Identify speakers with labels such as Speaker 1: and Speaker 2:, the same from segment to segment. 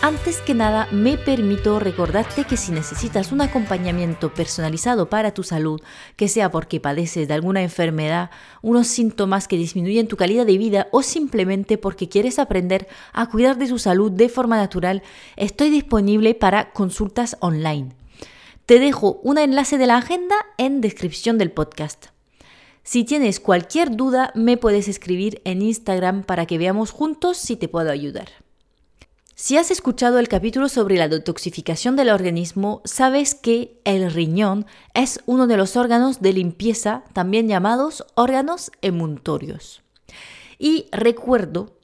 Speaker 1: Antes que nada, me permito recordarte que si necesitas un acompañamiento personalizado para tu salud, que sea porque padeces de alguna enfermedad, unos síntomas que disminuyen tu calidad de vida o simplemente porque quieres aprender a cuidar de tu salud de forma natural, estoy disponible para consultas online. Te dejo un enlace de la agenda en descripción del podcast. Si tienes cualquier duda, me puedes escribir en Instagram para que veamos juntos si te puedo ayudar. Si has escuchado el capítulo sobre la detoxificación del organismo, sabes que el riñón es uno de los órganos de limpieza, también llamados órganos emuntorios. Y recuerdo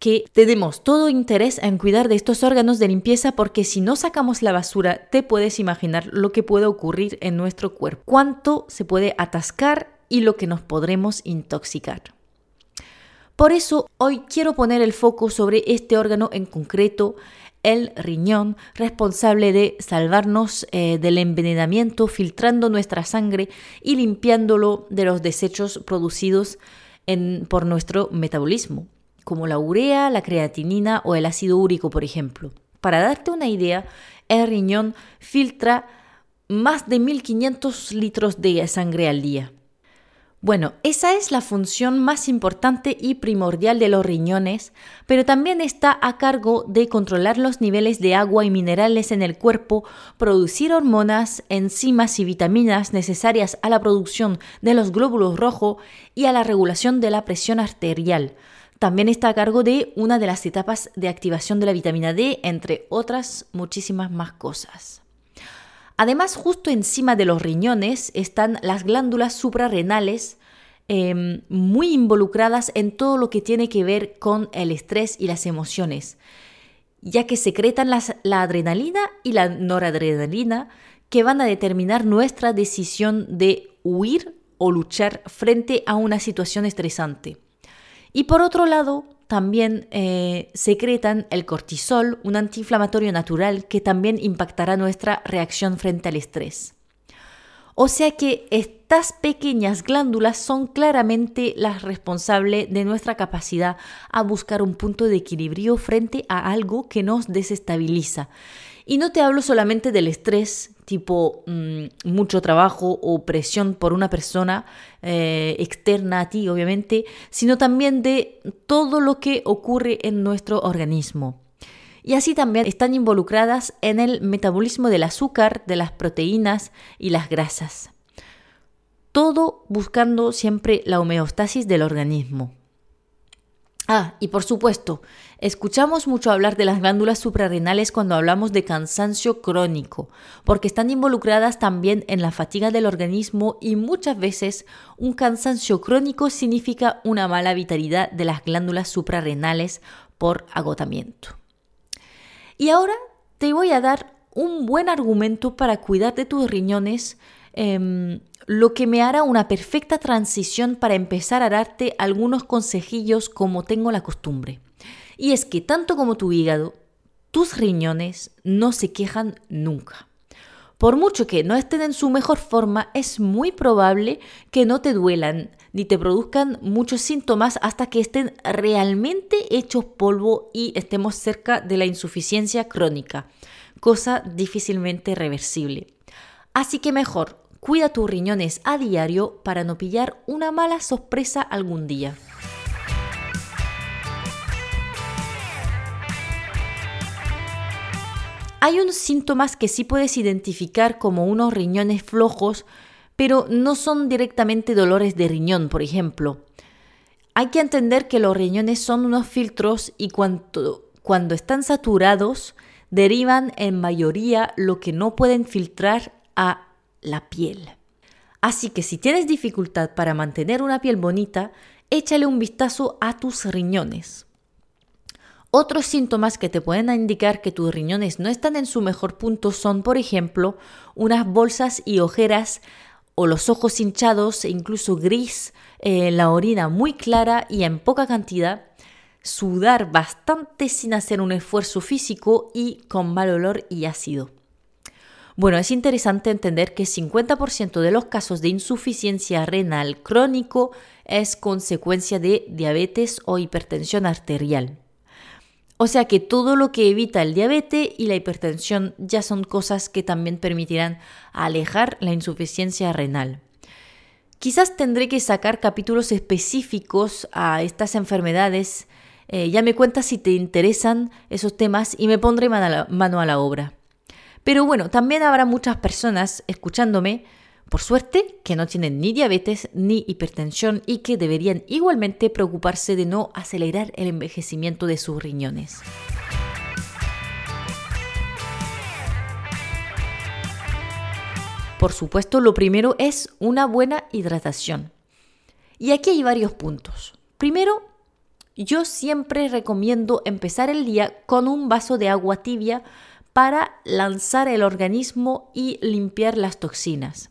Speaker 1: que tenemos todo interés en cuidar de estos órganos de limpieza porque si no sacamos la basura, te puedes imaginar lo que puede ocurrir en nuestro cuerpo, cuánto se puede atascar y lo que nos podremos intoxicar. Por eso hoy quiero poner el foco sobre este órgano en concreto, el riñón, responsable de salvarnos eh, del envenenamiento, filtrando nuestra sangre y limpiándolo de los desechos producidos por nuestro metabolismo, como la urea, la creatinina o el ácido úrico, por ejemplo. Para darte una idea, el riñón filtra más de 1.500 litros de sangre al día. Bueno, esa es la función más importante y primordial de los riñones, pero también está a cargo de controlar los niveles de agua y minerales en el cuerpo, producir hormonas, enzimas y vitaminas necesarias a la producción de los glóbulos rojos y a la regulación de la presión arterial. También está a cargo de una de las etapas de activación de la vitamina D, entre otras muchísimas más cosas. Además, justo encima de los riñones están las glándulas suprarrenales, em, muy involucradas en todo lo que tiene que ver con el estrés y las emociones, ya que secretan la adrenalina y la noradrenalina que van a determinar nuestra decisión de huir o luchar frente a una situación estresante. Y por otro lado, también eh, secretan el cortisol, un antiinflamatorio natural que también impactará nuestra reacción frente al estrés. O sea que estas pequeñas glándulas son claramente las responsables de nuestra capacidad a buscar un punto de equilibrio frente a algo que nos desestabiliza. Y no te hablo solamente del estrés, tipo mm, mucho trabajo o presión por una persona eh, externa a ti, obviamente, sino también de todo lo que ocurre en nuestro organismo. Y así también están involucradas en el metabolismo del azúcar, de las proteínas y las grasas. Todo buscando siempre la homeostasis del organismo. Ah, y por supuesto, escuchamos mucho hablar de las glándulas suprarrenales cuando hablamos de cansancio crónico, porque están involucradas también en la fatiga del organismo y muchas veces un cansancio crónico significa una mala vitalidad de las glándulas suprarrenales por agotamiento. Y ahora te voy a dar un buen argumento para cuidar de tus riñones Em, lo que me hará una perfecta transición para empezar a darte algunos consejillos como tengo la costumbre. Y es que tanto como tu hígado, tus riñones no se quejan nunca. Por mucho que no estén en su mejor forma, es muy probable que no te duelan ni te produzcan muchos síntomas hasta que estén realmente hechos polvo y estemos cerca de la insuficiencia crónica, cosa difícilmente reversible. Así que mejor Cuida tus riñones a diario para no pillar una mala sorpresa algún día. Hay unos síntomas que sí puedes identificar como unos riñones flojos, pero no son directamente dolores de riñón, por ejemplo. Hay que entender que los riñones son unos filtros y cuando, cuando están saturados derivan en mayoría lo que no pueden filtrar a la piel. Así que si tienes dificultad para mantener una piel bonita, échale un vistazo a tus riñones. Otros síntomas que te pueden indicar que tus riñones no están en su mejor punto son, por ejemplo, unas bolsas y ojeras o los ojos hinchados e incluso gris, eh, la orina muy clara y en poca cantidad, sudar bastante sin hacer un esfuerzo físico y con mal olor y ácido. Bueno, es interesante entender que 50% de los casos de insuficiencia renal crónico es consecuencia de diabetes o hipertensión arterial. O sea que todo lo que evita el diabetes y la hipertensión ya son cosas que también permitirán alejar la insuficiencia renal. Quizás tendré que sacar capítulos específicos a estas enfermedades. Eh, ya me cuentas si te interesan esos temas y me pondré mano a la obra. Pero bueno, también habrá muchas personas escuchándome, por suerte, que no tienen ni diabetes ni hipertensión y que deberían igualmente preocuparse de no acelerar el envejecimiento de sus riñones. Por supuesto, lo primero es una buena hidratación. Y aquí hay varios puntos. Primero, yo siempre recomiendo empezar el día con un vaso de agua tibia para lanzar el organismo y limpiar las toxinas.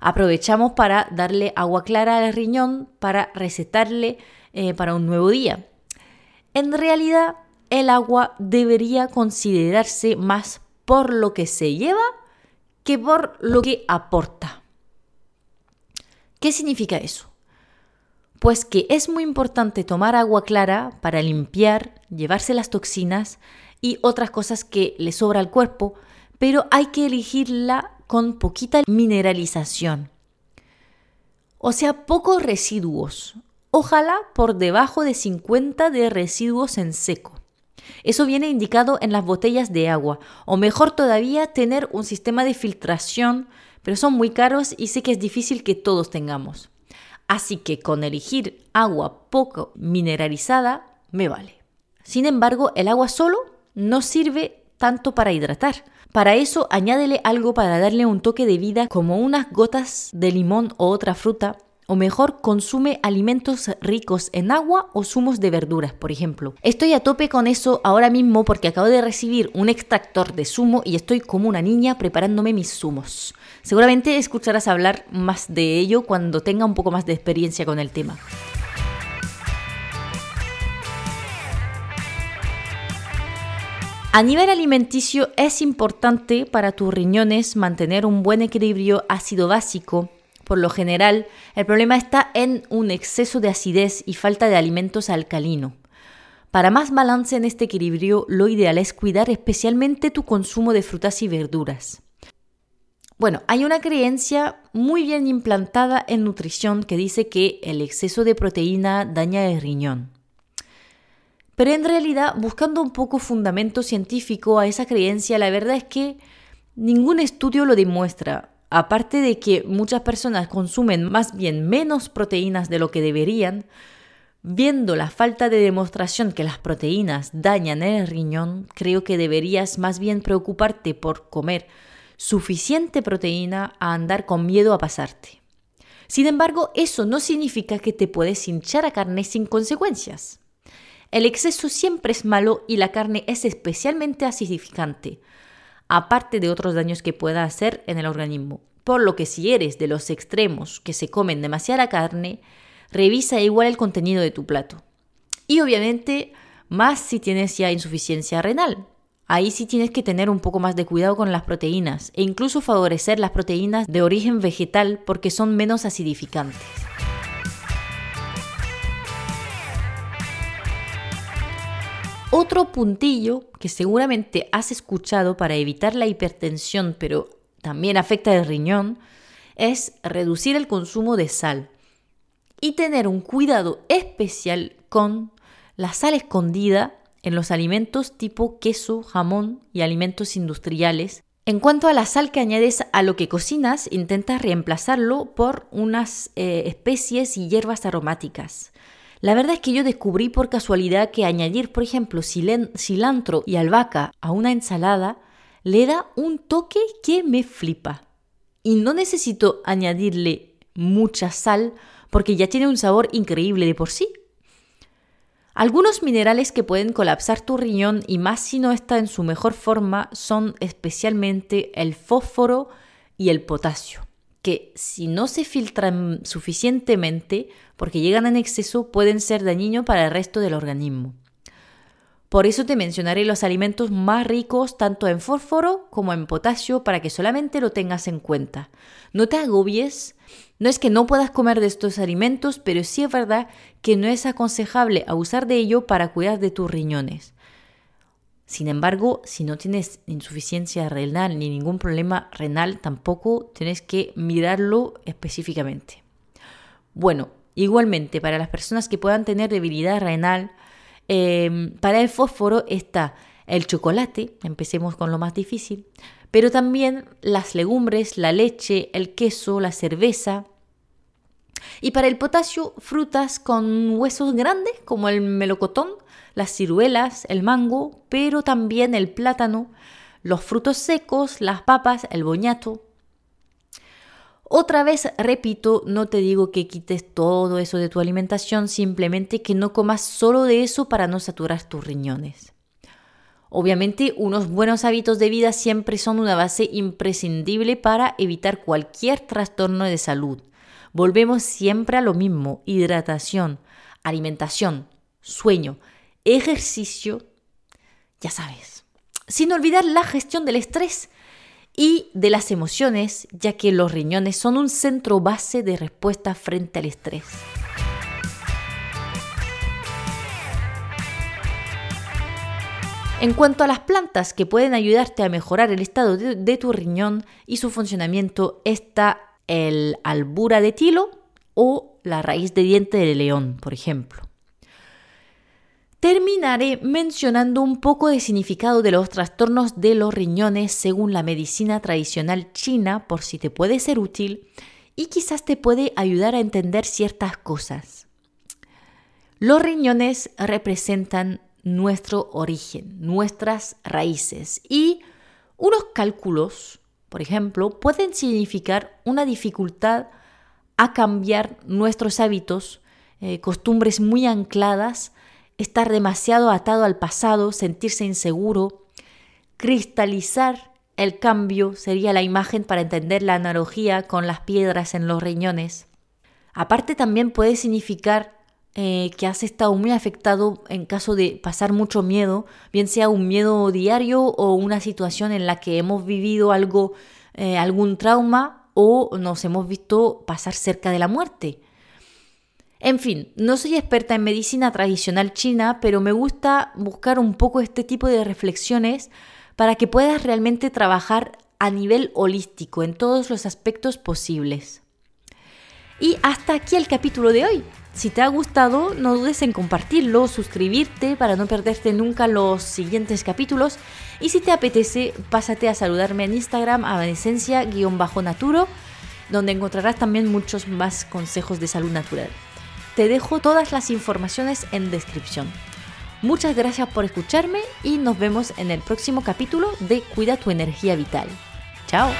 Speaker 1: Aprovechamos para darle agua clara al riñón para recetarle eh, para un nuevo día. En realidad, el agua debería considerarse más por lo que se lleva que por lo que aporta. ¿Qué significa eso? Pues que es muy importante tomar agua clara para limpiar, llevarse las toxinas y otras cosas que le sobra al cuerpo, pero hay que elegirla con poquita mineralización. O sea, pocos residuos. Ojalá por debajo de 50 de residuos en seco. Eso viene indicado en las botellas de agua. O mejor todavía, tener un sistema de filtración, pero son muy caros y sé que es difícil que todos tengamos. Así que con elegir agua poco mineralizada me vale. Sin embargo, el agua solo no sirve tanto para hidratar. Para eso añádele algo para darle un toque de vida como unas gotas de limón o otra fruta o mejor consume alimentos ricos en agua o zumos de verduras, por ejemplo. Estoy a tope con eso ahora mismo porque acabo de recibir un extractor de zumo y estoy como una niña preparándome mis zumos. Seguramente escucharás hablar más de ello cuando tenga un poco más de experiencia con el tema. A nivel alimenticio es importante para tus riñones mantener un buen equilibrio ácido básico. Por lo general, el problema está en un exceso de acidez y falta de alimentos alcalino. Para más balance en este equilibrio, lo ideal es cuidar especialmente tu consumo de frutas y verduras. Bueno, hay una creencia muy bien implantada en nutrición que dice que el exceso de proteína daña el riñón. Pero en realidad, buscando un poco fundamento científico a esa creencia, la verdad es que ningún estudio lo demuestra. Aparte de que muchas personas consumen más bien menos proteínas de lo que deberían, viendo la falta de demostración que las proteínas dañan el riñón, creo que deberías más bien preocuparte por comer suficiente proteína a andar con miedo a pasarte. Sin embargo, eso no significa que te puedes hinchar a carne sin consecuencias. El exceso siempre es malo y la carne es especialmente acidificante, aparte de otros daños que pueda hacer en el organismo. Por lo que si eres de los extremos que se comen demasiada carne, revisa igual el contenido de tu plato. Y obviamente, más si tienes ya insuficiencia renal. Ahí sí tienes que tener un poco más de cuidado con las proteínas e incluso favorecer las proteínas de origen vegetal porque son menos acidificantes. Otro puntillo que seguramente has escuchado para evitar la hipertensión, pero también afecta el riñón, es reducir el consumo de sal y tener un cuidado especial con la sal escondida en los alimentos tipo queso, jamón y alimentos industriales. En cuanto a la sal que añades a lo que cocinas, intenta reemplazarlo por unas eh, especies y hierbas aromáticas. La verdad es que yo descubrí por casualidad que añadir, por ejemplo, cilantro y albahaca a una ensalada le da un toque que me flipa. Y no necesito añadirle mucha sal porque ya tiene un sabor increíble de por sí. Algunos minerales que pueden colapsar tu riñón y más si no está en su mejor forma son especialmente el fósforo y el potasio que si no se filtran suficientemente, porque llegan en exceso, pueden ser dañinos para el resto del organismo. Por eso te mencionaré los alimentos más ricos tanto en fósforo como en potasio para que solamente lo tengas en cuenta. No te agobies, no es que no puedas comer de estos alimentos, pero sí es verdad que no es aconsejable abusar de ello para cuidar de tus riñones. Sin embargo, si no tienes insuficiencia renal ni ningún problema renal, tampoco tienes que mirarlo específicamente. Bueno, igualmente para las personas que puedan tener debilidad renal, em, para el fósforo está el chocolate, empecemos con lo más difícil, pero también las legumbres, la leche, el queso, la cerveza. Y para el potasio, frutas con huesos grandes como el melocotón, las ciruelas, el mango, pero también el plátano, los frutos secos, las papas, el boñato. Otra vez repito, no te digo que quites todo eso de tu alimentación, simplemente que no comas solo de eso para no saturar tus riñones. Obviamente, unos buenos hábitos de vida siempre son una base imprescindible para evitar cualquier trastorno de salud. Volvemos siempre a lo mismo, hidratación, alimentación, sueño, ejercicio, ya sabes, sin olvidar la gestión del estrés y de las emociones, ya que los riñones son un centro base de respuesta frente al estrés. En cuanto a las plantas que pueden ayudarte a mejorar el estado de, tu riñón y su funcionamiento, está el albura de tilo o la raíz de diente de león, por ejemplo. Terminaré mencionando un poco de significado de los trastornos de los riñones según la medicina tradicional china por si te puede ser útil y quizás te puede ayudar a entender ciertas cosas. Los riñones representan nuestro origen, nuestras raíces y unos cálculos, por ejemplo, pueden significar una dificultad a cambiar nuestros hábitos, eh, costumbres muy ancladas estar demasiado atado al pasado, sentirse inseguro. Cristalizar el cambio sería la imagen para entender la analogía con las piedras en los riñones. Aparte también puede significar eh, que has estado muy afectado en caso de pasar mucho miedo, bien sea un miedo diario o una situación en la que hemos vivido algo, eh, algún trauma o nos hemos visto pasar cerca de la muerte. En fin, no soy experta en medicina tradicional china, pero me gusta buscar un poco este tipo de reflexiones para que puedas realmente trabajar a nivel holístico en todos los aspectos posibles. Y hasta aquí el capítulo de hoy. Si te ha gustado, no dudes en compartirlo, suscribirte para no perderte nunca los siguientes capítulos. Y si te apetece, pásate a saludarme en Instagram a naturo donde encontrarás también muchos más consejos de salud natural. Te dejo todas las informaciones en descripción. Muchas gracias por escucharme y nos vemos en el próximo capítulo de Cuida tu energía vital. Chao.